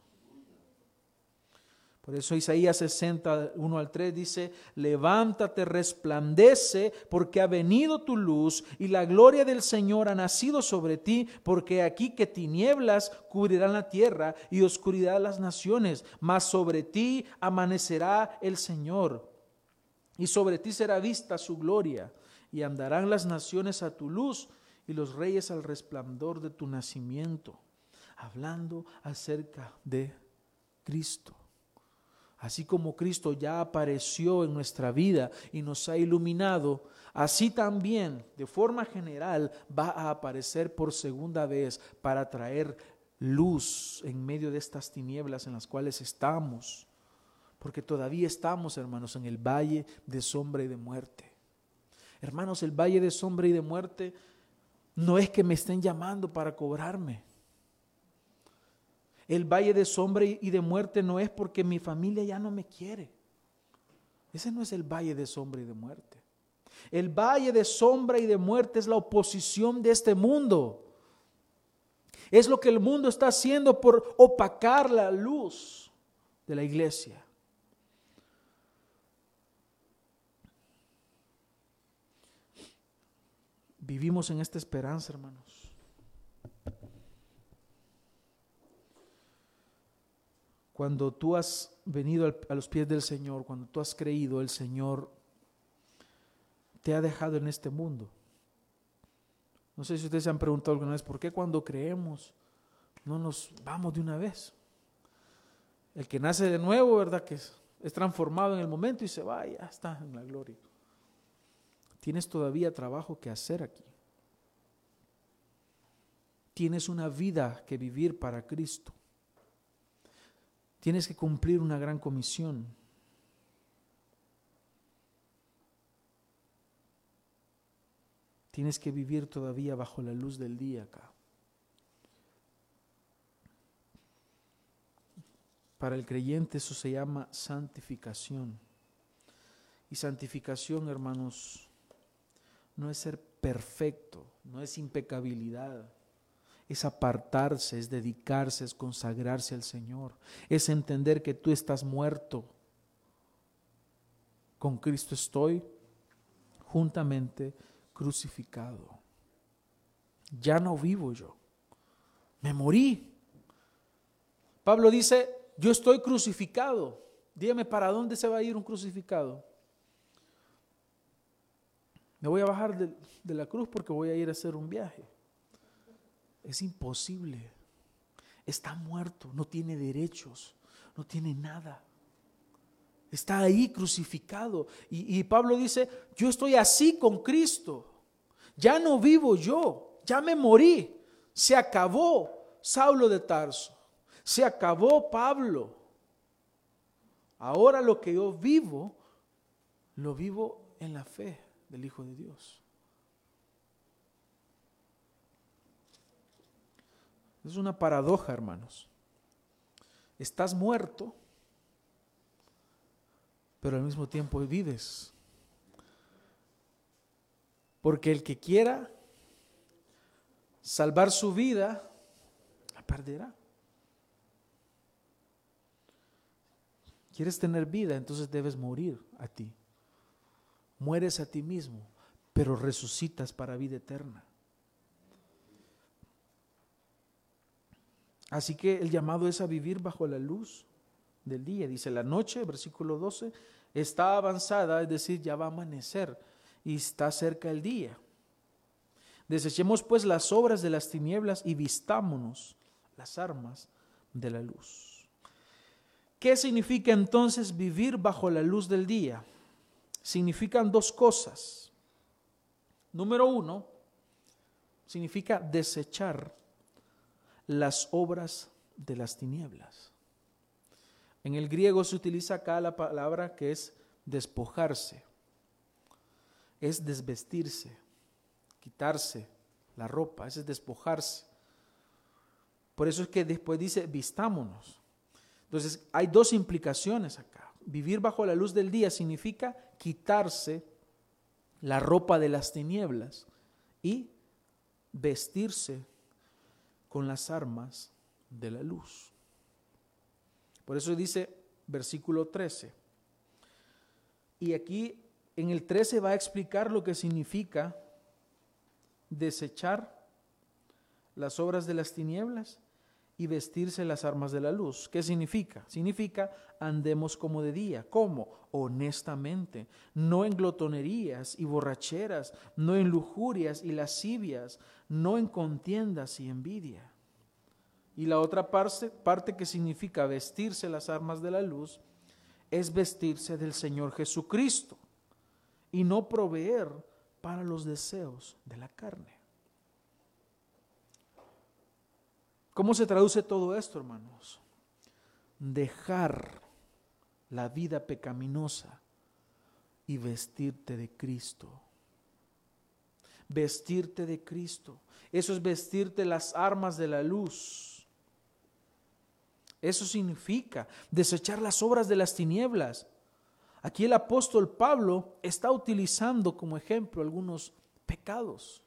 Por eso Isaías 60, 1 al 3 dice, levántate, resplandece, porque ha venido tu luz y la gloria del Señor ha nacido sobre ti, porque aquí que tinieblas cubrirán la tierra y oscuridad las naciones, mas sobre ti amanecerá el Señor y sobre ti será vista su gloria y andarán las naciones a tu luz y los reyes al resplandor de tu nacimiento, hablando acerca de Cristo. Así como Cristo ya apareció en nuestra vida y nos ha iluminado, así también, de forma general, va a aparecer por segunda vez para traer luz en medio de estas tinieblas en las cuales estamos. Porque todavía estamos, hermanos, en el valle de sombra y de muerte. Hermanos, el valle de sombra y de muerte no es que me estén llamando para cobrarme. El valle de sombra y de muerte no es porque mi familia ya no me quiere. Ese no es el valle de sombra y de muerte. El valle de sombra y de muerte es la oposición de este mundo. Es lo que el mundo está haciendo por opacar la luz de la iglesia. Vivimos en esta esperanza, hermanos. Cuando tú has venido a los pies del Señor, cuando tú has creído, el Señor te ha dejado en este mundo. No sé si ustedes se han preguntado alguna vez, ¿por qué cuando creemos no nos vamos de una vez? El que nace de nuevo, ¿verdad? Que es, es transformado en el momento y se va, ya está en la gloria. Tienes todavía trabajo que hacer aquí. Tienes una vida que vivir para Cristo. Tienes que cumplir una gran comisión. tienes que vivir todavía bajo la luz del día acá. Para el creyente eso se llama santificación. Y santificación, hermanos, no es ser perfecto, no es impecabilidad, es apartarse, es dedicarse, es consagrarse al Señor, es entender que tú estás muerto. Con Cristo estoy juntamente crucificado. Ya no vivo yo, me morí. Pablo dice, yo estoy crucificado. Dígame, ¿para dónde se va a ir un crucificado? Me voy a bajar de, de la cruz porque voy a ir a hacer un viaje. Es imposible. Está muerto, no tiene derechos, no tiene nada. Está ahí crucificado. Y, y, Pablo dice, yo estoy así con Cristo. Ya no vivo yo, ya me morí. Se acabó Saulo de Tarso. Se acabó Pablo. Ahora lo que yo vivo, lo vivo en la fe del Hijo de Dios. Es una paradoja, hermanos. Estás muerto, pero al mismo tiempo vives. Porque el que quiera salvar su vida, la perderá. ¿Quieres tener vida? Entonces debes morir a ti. Mueres a ti mismo, pero resucitas para vida eterna. Así que el llamado es a vivir bajo la luz del día. Dice la noche, versículo 12, está avanzada, es decir, ya va a amanecer y está cerca el día. Desechemos pues las obras de las tinieblas y vistámonos las armas de la luz. ¿Qué significa entonces vivir bajo la luz del día? Significan dos cosas. Número uno, significa desechar las obras de las tinieblas. En el griego se utiliza acá la palabra que es despojarse, es desvestirse, quitarse la ropa, es despojarse. Por eso es que después dice, vistámonos. Entonces, hay dos implicaciones acá. Vivir bajo la luz del día significa quitarse la ropa de las tinieblas y vestirse con las armas de la luz. Por eso dice versículo 13. Y aquí en el 13 va a explicar lo que significa desechar las obras de las tinieblas y vestirse las armas de la luz. ¿Qué significa? Significa andemos como de día. ¿Cómo? Honestamente, no en glotonerías y borracheras, no en lujurias y lascivias, no en contiendas y envidia. Y la otra parte, parte que significa vestirse las armas de la luz es vestirse del Señor Jesucristo y no proveer para los deseos de la carne. ¿Cómo se traduce todo esto, hermanos? Dejar la vida pecaminosa y vestirte de Cristo. Vestirte de Cristo. Eso es vestirte las armas de la luz. Eso significa desechar las obras de las tinieblas. Aquí el apóstol Pablo está utilizando como ejemplo algunos pecados.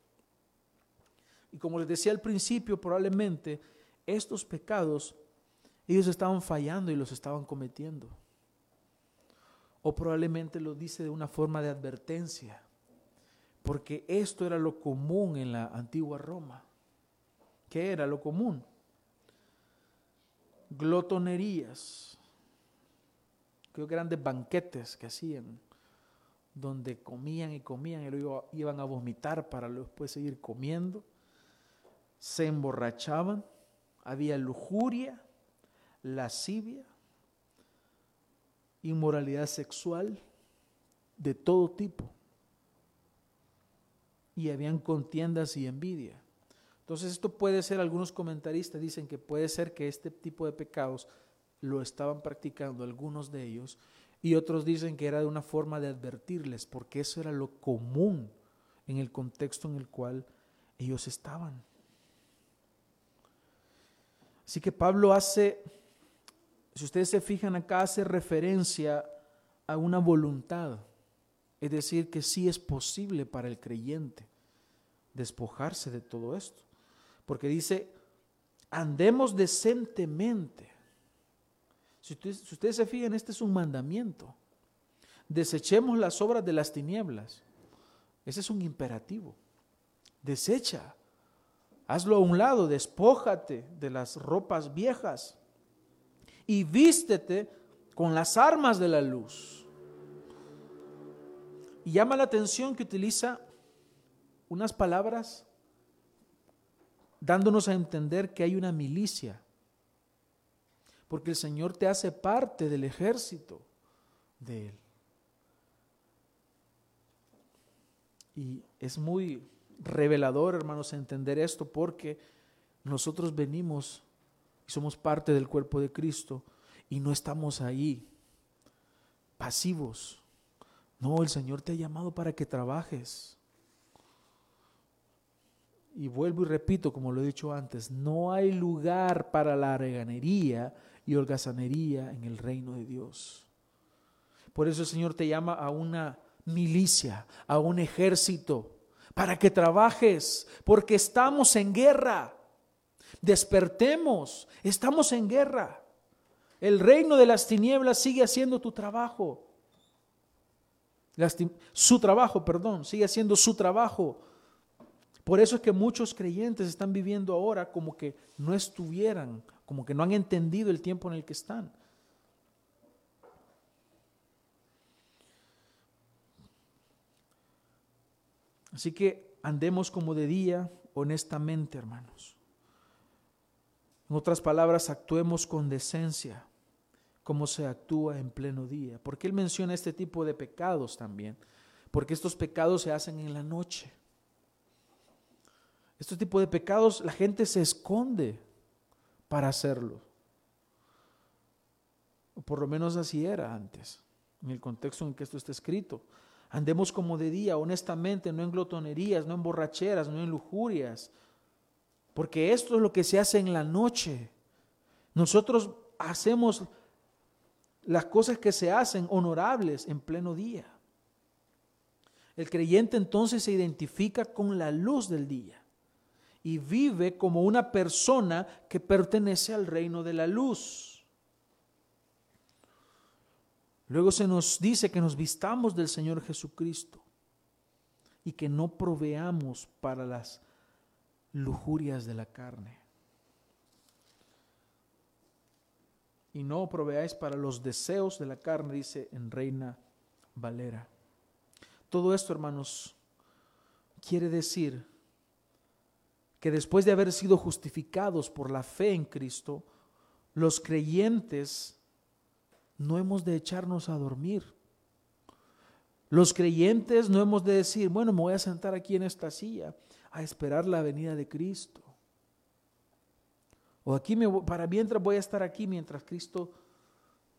Y como les decía al principio, probablemente estos pecados ellos estaban fallando y los estaban cometiendo. O probablemente lo dice de una forma de advertencia, porque esto era lo común en la antigua Roma. ¿Qué era lo común? Glotonerías, creo que grandes banquetes que hacían, donde comían y comían y luego iban a vomitar para después seguir comiendo, se emborrachaban había lujuria, lascivia, inmoralidad sexual de todo tipo. Y habían contiendas y envidia. Entonces esto puede ser, algunos comentaristas dicen que puede ser que este tipo de pecados lo estaban practicando algunos de ellos y otros dicen que era de una forma de advertirles, porque eso era lo común en el contexto en el cual ellos estaban. Así que Pablo hace, si ustedes se fijan acá, hace referencia a una voluntad. Es decir, que sí es posible para el creyente despojarse de todo esto. Porque dice, andemos decentemente. Si ustedes, se fijan, este es un mandamiento. Desechemos las obras de las tinieblas. Ese es un imperativo. Desecha. Hazlo a un lado, despójate de las ropas viejas y vístete con las armas de la luz. Y llama la atención que utiliza unas palabras dándonos a entender que hay una milicia, porque el Señor te hace parte del ejército de Él. Y es muy revelador, hermanos, entender esto porque nosotros venimos y somos parte del cuerpo de Cristo y no estamos ahí pasivos. No, el Señor te ha llamado para que trabajes. Y vuelvo y repito, como lo he dicho antes, no hay lugar para la reganería y holgazanería en el reino de Dios. Por eso el Señor te llama a una milicia, a un ejército, para que trabajes, porque estamos en guerra. Despertemos, estamos en guerra. El reino de las tinieblas sigue haciendo tu trabajo. su trabajo, perdón, sigue haciendo su trabajo. Por eso es que muchos creyentes están viviendo ahora como que no estuvieran, como que no han entendido el tiempo en el que están. Así que andemos como de día, honestamente, hermanos. En otras palabras, actuemos con decencia, como se actúa en pleno día. Porque él menciona este tipo de pecados también? Porque estos pecados se hacen en la noche. Este tipo de pecados la gente se esconde para hacerlo. O por lo menos así era antes, en el contexto en que esto está escrito. Andemos como de día, honestamente, no en glotonerías, no en borracheras, no en lujurias. Porque esto es lo que se hace en la noche. Nosotros hacemos las cosas que se hacen honorables en pleno día. El creyente entonces se identifica con la luz del día y vive como una persona que pertenece al reino de la luz. Luego se nos dice que nos vistamos del Señor Jesucristo y que no proveamos para las lujurias de la carne. Y no proveáis para los deseos de la carne, dice en Reina Valera. Todo esto, hermanos, quiere decir que después de haber sido justificados por la fe en Cristo, los creyentes no hemos de echarnos a dormir. Los creyentes no hemos de decir, bueno, me voy a sentar aquí en esta silla a esperar la venida de Cristo. O aquí me, para mientras voy a estar aquí mientras Cristo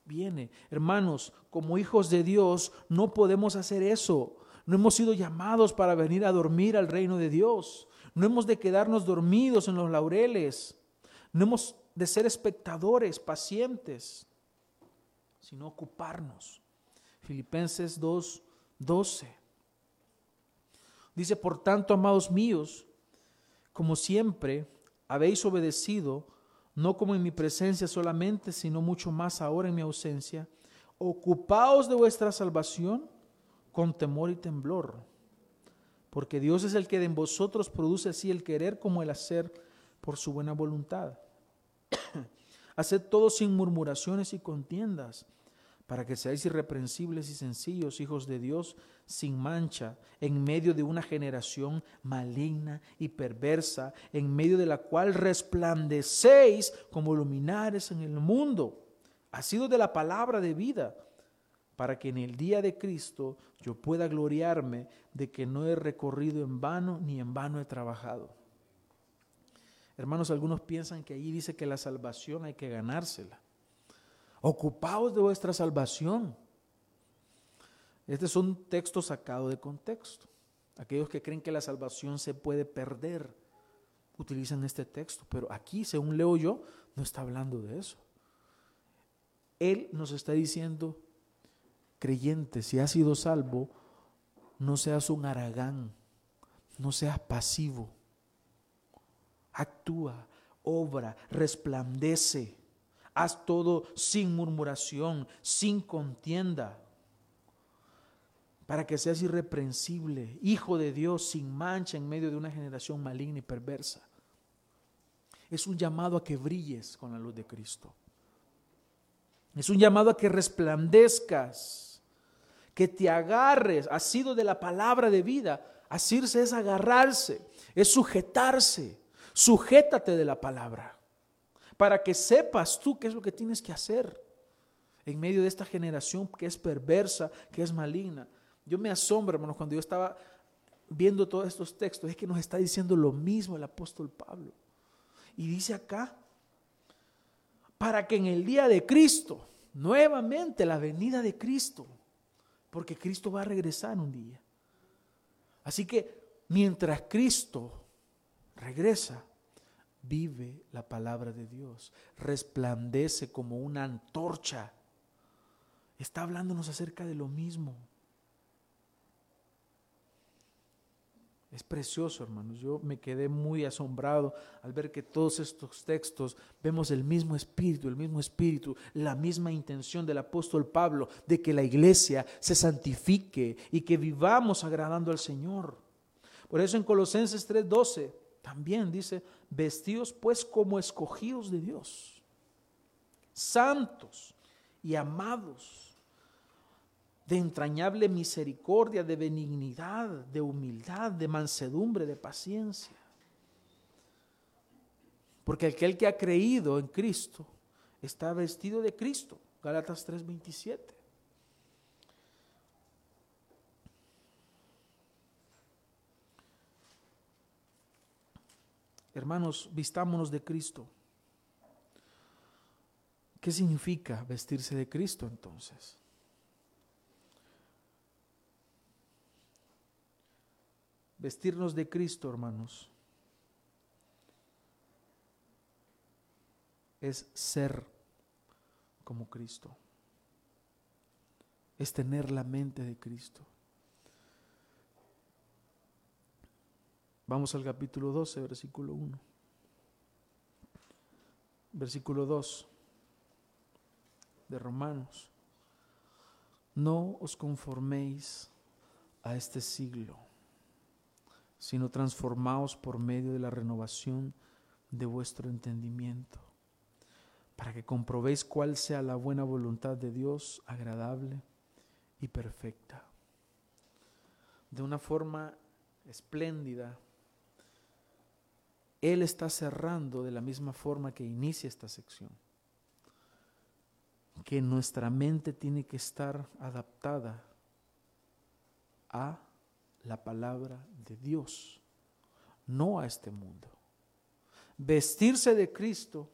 viene. Hermanos, como hijos de Dios no podemos hacer eso. No hemos sido llamados para venir a dormir al reino de Dios. No hemos de quedarnos dormidos en los laureles. No hemos de ser espectadores pacientes sino ocuparnos. Filipenses 2, 12. Dice, por tanto, amados míos, como siempre habéis obedecido, no como en mi presencia solamente, sino mucho más ahora en mi ausencia, ocupaos de vuestra salvación con temor y temblor, porque Dios es el que en vosotros produce así el querer como el hacer por su buena voluntad. Haced todo sin murmuraciones y contiendas, para que seáis irreprensibles y sencillos, hijos de Dios, sin mancha, en medio de una generación maligna y perversa, en medio de la cual resplandecéis como luminares en el mundo, sido de la palabra de vida, para que en el día de Cristo yo pueda gloriarme de que no he recorrido en vano ni en vano he trabajado. Hermanos, algunos piensan que allí dice que la salvación hay que ganársela. Ocupaos de vuestra salvación. Este es un texto sacado de contexto. Aquellos que creen que la salvación se puede perder utilizan este texto, pero aquí, según leo yo, no está hablando de eso. Él nos está diciendo, creyente, si has sido salvo, no seas un aragán, no seas pasivo. Actúa, obra, resplandece. Haz todo sin murmuración, sin contienda, para que seas irreprensible, hijo de Dios, sin mancha en medio de una generación maligna y perversa. Es un llamado a que brilles con la luz de Cristo. Es un llamado a que resplandezcas, que te agarres, ha sido de la palabra de vida. Asirse es agarrarse, es sujetarse. Sujétate de la palabra para que sepas tú qué es lo que tienes que hacer en medio de esta generación que es perversa, que es maligna. Yo me asombro, hermanos, cuando yo estaba viendo todos estos textos, es que nos está diciendo lo mismo el apóstol Pablo. Y dice acá, para que en el día de Cristo, nuevamente la venida de Cristo, porque Cristo va a regresar un día. Así que mientras Cristo regresa, vive la palabra de Dios, resplandece como una antorcha. Está hablándonos acerca de lo mismo. Es precioso, hermanos. Yo me quedé muy asombrado al ver que todos estos textos vemos el mismo espíritu, el mismo espíritu, la misma intención del apóstol Pablo de que la iglesia se santifique y que vivamos agradando al Señor. Por eso en Colosenses 3:12 también dice, vestidos pues como escogidos de Dios, santos y amados de entrañable misericordia, de benignidad, de humildad, de mansedumbre, de paciencia. Porque aquel que ha creído en Cristo está vestido de Cristo. Galatas 3:27. Hermanos, vistámonos de Cristo. ¿Qué significa vestirse de Cristo entonces? Vestirnos de Cristo, hermanos, es ser como Cristo. Es tener la mente de Cristo. Vamos al capítulo 12, versículo 1. Versículo 2 de Romanos. No os conforméis a este siglo sino transformaos por medio de la renovación de vuestro entendimiento, para que comprobéis cuál sea la buena voluntad de Dios, agradable y perfecta. De una forma espléndida, Él está cerrando de la misma forma que inicia esta sección, que nuestra mente tiene que estar adaptada a la palabra de Dios, no a este mundo. Vestirse de Cristo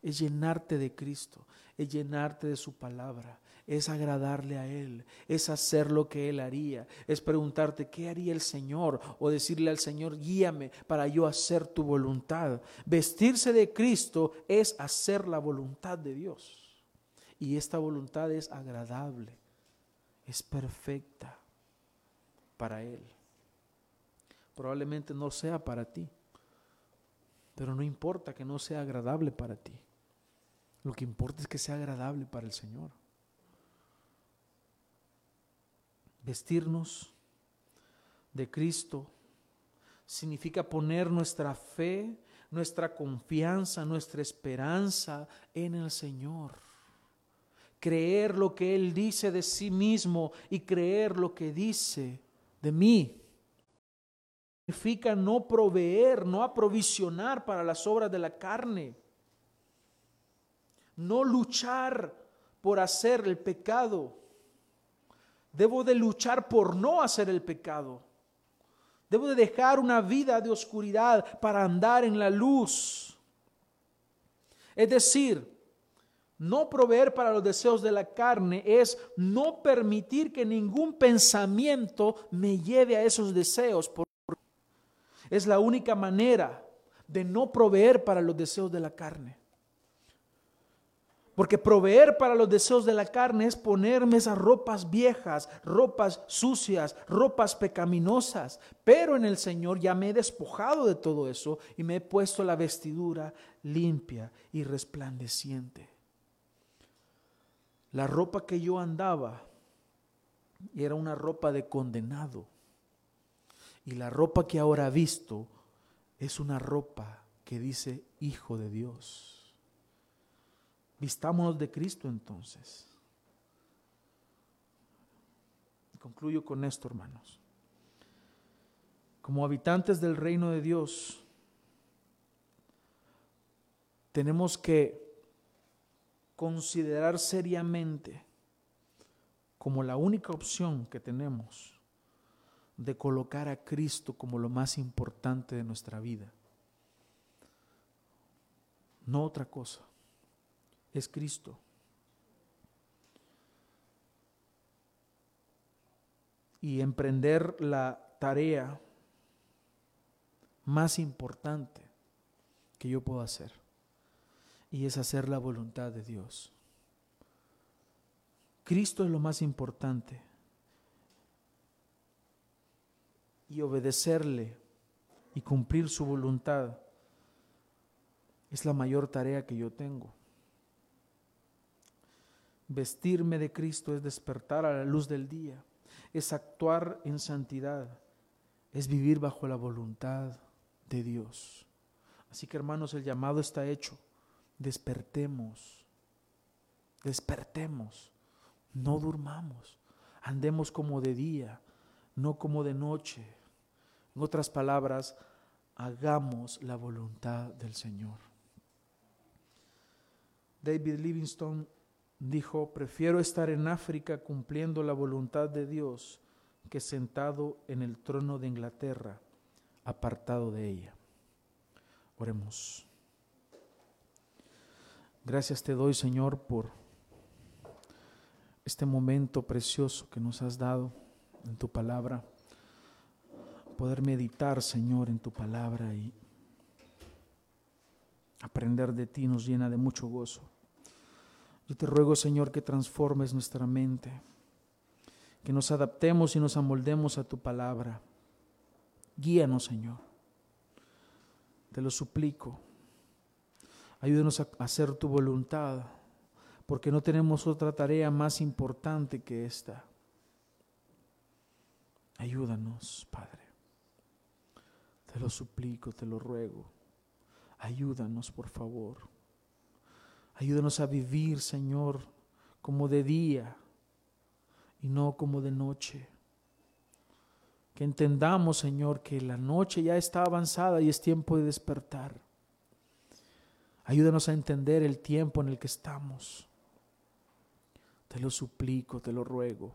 es llenarte de Cristo, es llenarte de su palabra, es agradarle a Él, es hacer lo que Él haría, es preguntarte qué haría el Señor o decirle al Señor, guíame para yo hacer tu voluntad. Vestirse de Cristo es hacer la voluntad de Dios. Y esta voluntad es agradable, es perfecta para Él. Probablemente no sea para ti, pero no importa que no sea agradable para ti. Lo que importa es que sea agradable para el Señor. Vestirnos de Cristo significa poner nuestra fe, nuestra confianza, nuestra esperanza en el Señor. Creer lo que Él dice de sí mismo y creer lo que dice de mí. Significa no proveer, no aprovisionar para las obras de la carne. No luchar por hacer el pecado. Debo de luchar por no hacer el pecado. Debo de dejar una vida de oscuridad para andar en la luz. Es decir, No proveer para los deseos de la carne es no permitir que ningún pensamiento me lleve a esos deseos. Es la única manera de no proveer para los deseos de la carne. Porque proveer para los deseos de la carne es ponerme esas ropas viejas, ropas sucias, ropas pecaminosas. Pero en el Señor ya me he despojado de todo eso y me he puesto la vestidura limpia y resplandeciente. La ropa que yo andaba era una ropa de condenado. Y la ropa que ahora visto es una ropa que dice Hijo de Dios. Vistámonos de Cristo entonces. Concluyo con esto, hermanos. Como habitantes del reino de Dios, tenemos que considerar seriamente como la única opción que tenemos de colocar a Cristo como lo más importante de nuestra vida. No otra cosa es Cristo. Y emprender la tarea más importante que yo puedo hacer. Y es hacer la voluntad de Dios. Cristo es lo más importante. Y obedecerle y cumplir su voluntad es la mayor tarea que yo tengo. Vestirme de Cristo es despertar a la luz del día, es actuar en santidad, es vivir bajo la voluntad de Dios. Así que hermanos, el llamado está hecho. Despertemos, despertemos, no durmamos, andemos como de día, no como de noche. En otras palabras, hagamos la voluntad del Señor. David Livingstone dijo, prefiero estar en África cumpliendo la voluntad de Dios que sentado en el trono de Inglaterra, apartado de ella. Oremos. Gracias te doy, Señor, por este momento precioso que nos has dado en tu palabra. Poder meditar, Señor, en tu palabra y aprender de ti nos llena de mucho gozo. Yo te ruego, Señor, que transformes nuestra mente, que nos adaptemos y nos amoldemos a tu palabra. Guíanos, Señor. Te lo suplico. Ayúdanos a hacer tu voluntad, porque no tenemos otra tarea más importante que esta. Ayúdanos, Padre. Te lo suplico, te lo ruego. Ayúdanos, por favor. Ayúdanos a vivir, Señor, como de día y no como de noche. Que entendamos, Señor, que la noche ya está avanzada y es tiempo de despertar. Ayúdanos a entender el tiempo en el que estamos. Te lo suplico, te lo ruego.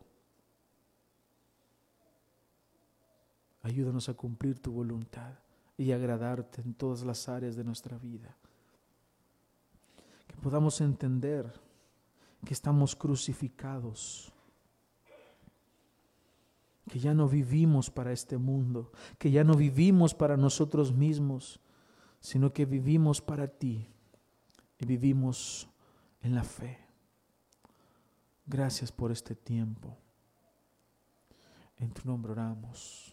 Ayúdanos a cumplir tu voluntad y agradarte en todas las áreas de nuestra vida podamos entender que estamos crucificados, que ya no vivimos para este mundo, que ya no vivimos para nosotros mismos, sino que vivimos para ti y vivimos en la fe. Gracias por este tiempo. En tu nombre oramos.